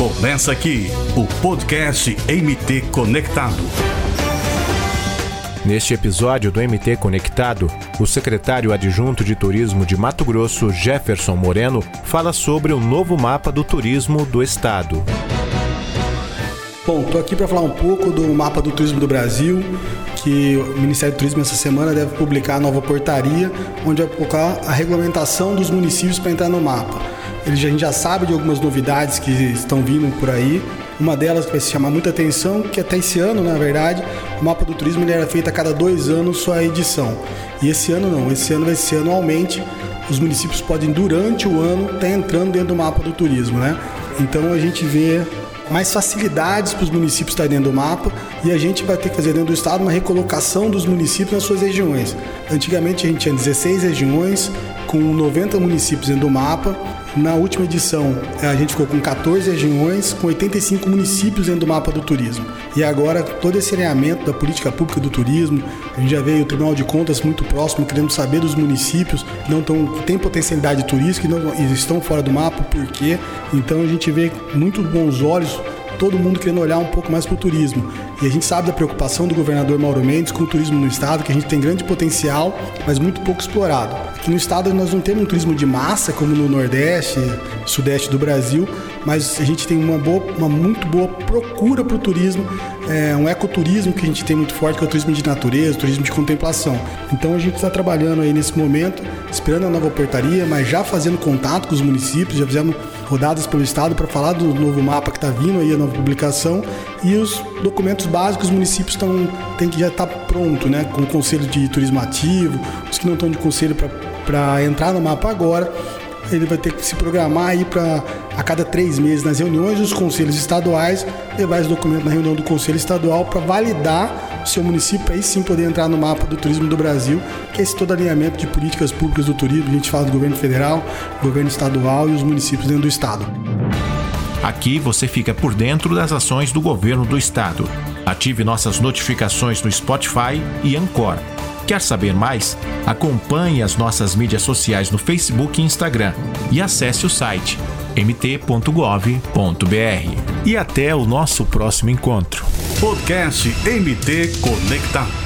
Começa aqui o podcast MT Conectado. Neste episódio do MT Conectado, o secretário adjunto de turismo de Mato Grosso, Jefferson Moreno, fala sobre o novo mapa do turismo do estado. Bom, estou aqui para falar um pouco do mapa do turismo do Brasil, que o Ministério do Turismo essa semana deve publicar a nova portaria, onde vai colocar a regulamentação dos municípios para entrar no mapa. Ele, a gente já sabe de algumas novidades que estão vindo por aí. Uma delas que vai se chamar muita atenção, que até esse ano, na verdade, o mapa do turismo ele era feito a cada dois anos sua edição. E esse ano não, esse ano vai ser anualmente. Os municípios podem, durante o ano, estar tá entrando dentro do mapa do turismo, né? Então a gente vê mais facilidades para os municípios estarem dentro do mapa e a gente vai ter que fazer dentro do estado uma recolocação dos municípios nas suas regiões. Antigamente a gente tinha 16 regiões com 90 municípios dentro do mapa na última edição, a gente ficou com 14 regiões, com 85 municípios dentro do mapa do turismo. E agora, todo esse alinhamento da política pública do turismo, a gente já veio o Tribunal de Contas muito próximo, querendo saber dos municípios que não tão, que têm potencialidade turística e não estão fora do mapa, por quê? Então a gente vê muito bons olhos todo mundo querendo olhar um pouco mais para o turismo. E a gente sabe da preocupação do governador Mauro Mendes com o turismo no estado, que a gente tem grande potencial, mas muito pouco explorado. Aqui no estado nós não temos um turismo de massa como no Nordeste, Sudeste do Brasil, mas a gente tem uma, boa, uma muito boa procura para o turismo, é, um ecoturismo que a gente tem muito forte, que é o turismo de natureza, o turismo de contemplação. Então a gente está trabalhando aí nesse momento, esperando a nova portaria, mas já fazendo contato com os municípios, já fizemos rodadas pelo estado para falar do novo mapa que está vindo aí, a nova publicação. E os documentos básicos os municípios estão tem que já estar tá pronto, né, com o conselho de turismo ativo, os que não estão de conselho para entrar no mapa agora, ele vai ter que se programar aí para a cada três meses nas reuniões dos conselhos estaduais levar esse documento na reunião do conselho estadual para validar o seu município aí sim poder entrar no mapa do turismo do Brasil, que é esse todo alinhamento de políticas públicas do turismo. A gente fala do governo federal, governo estadual e os municípios dentro do estado. Aqui você fica por dentro das ações do governo do estado. Ative nossas notificações no Spotify e Anchor. Quer saber mais? Acompanhe as nossas mídias sociais no Facebook e Instagram e acesse o site mt.gov.br. E até o nosso próximo encontro. Podcast MT Conectado.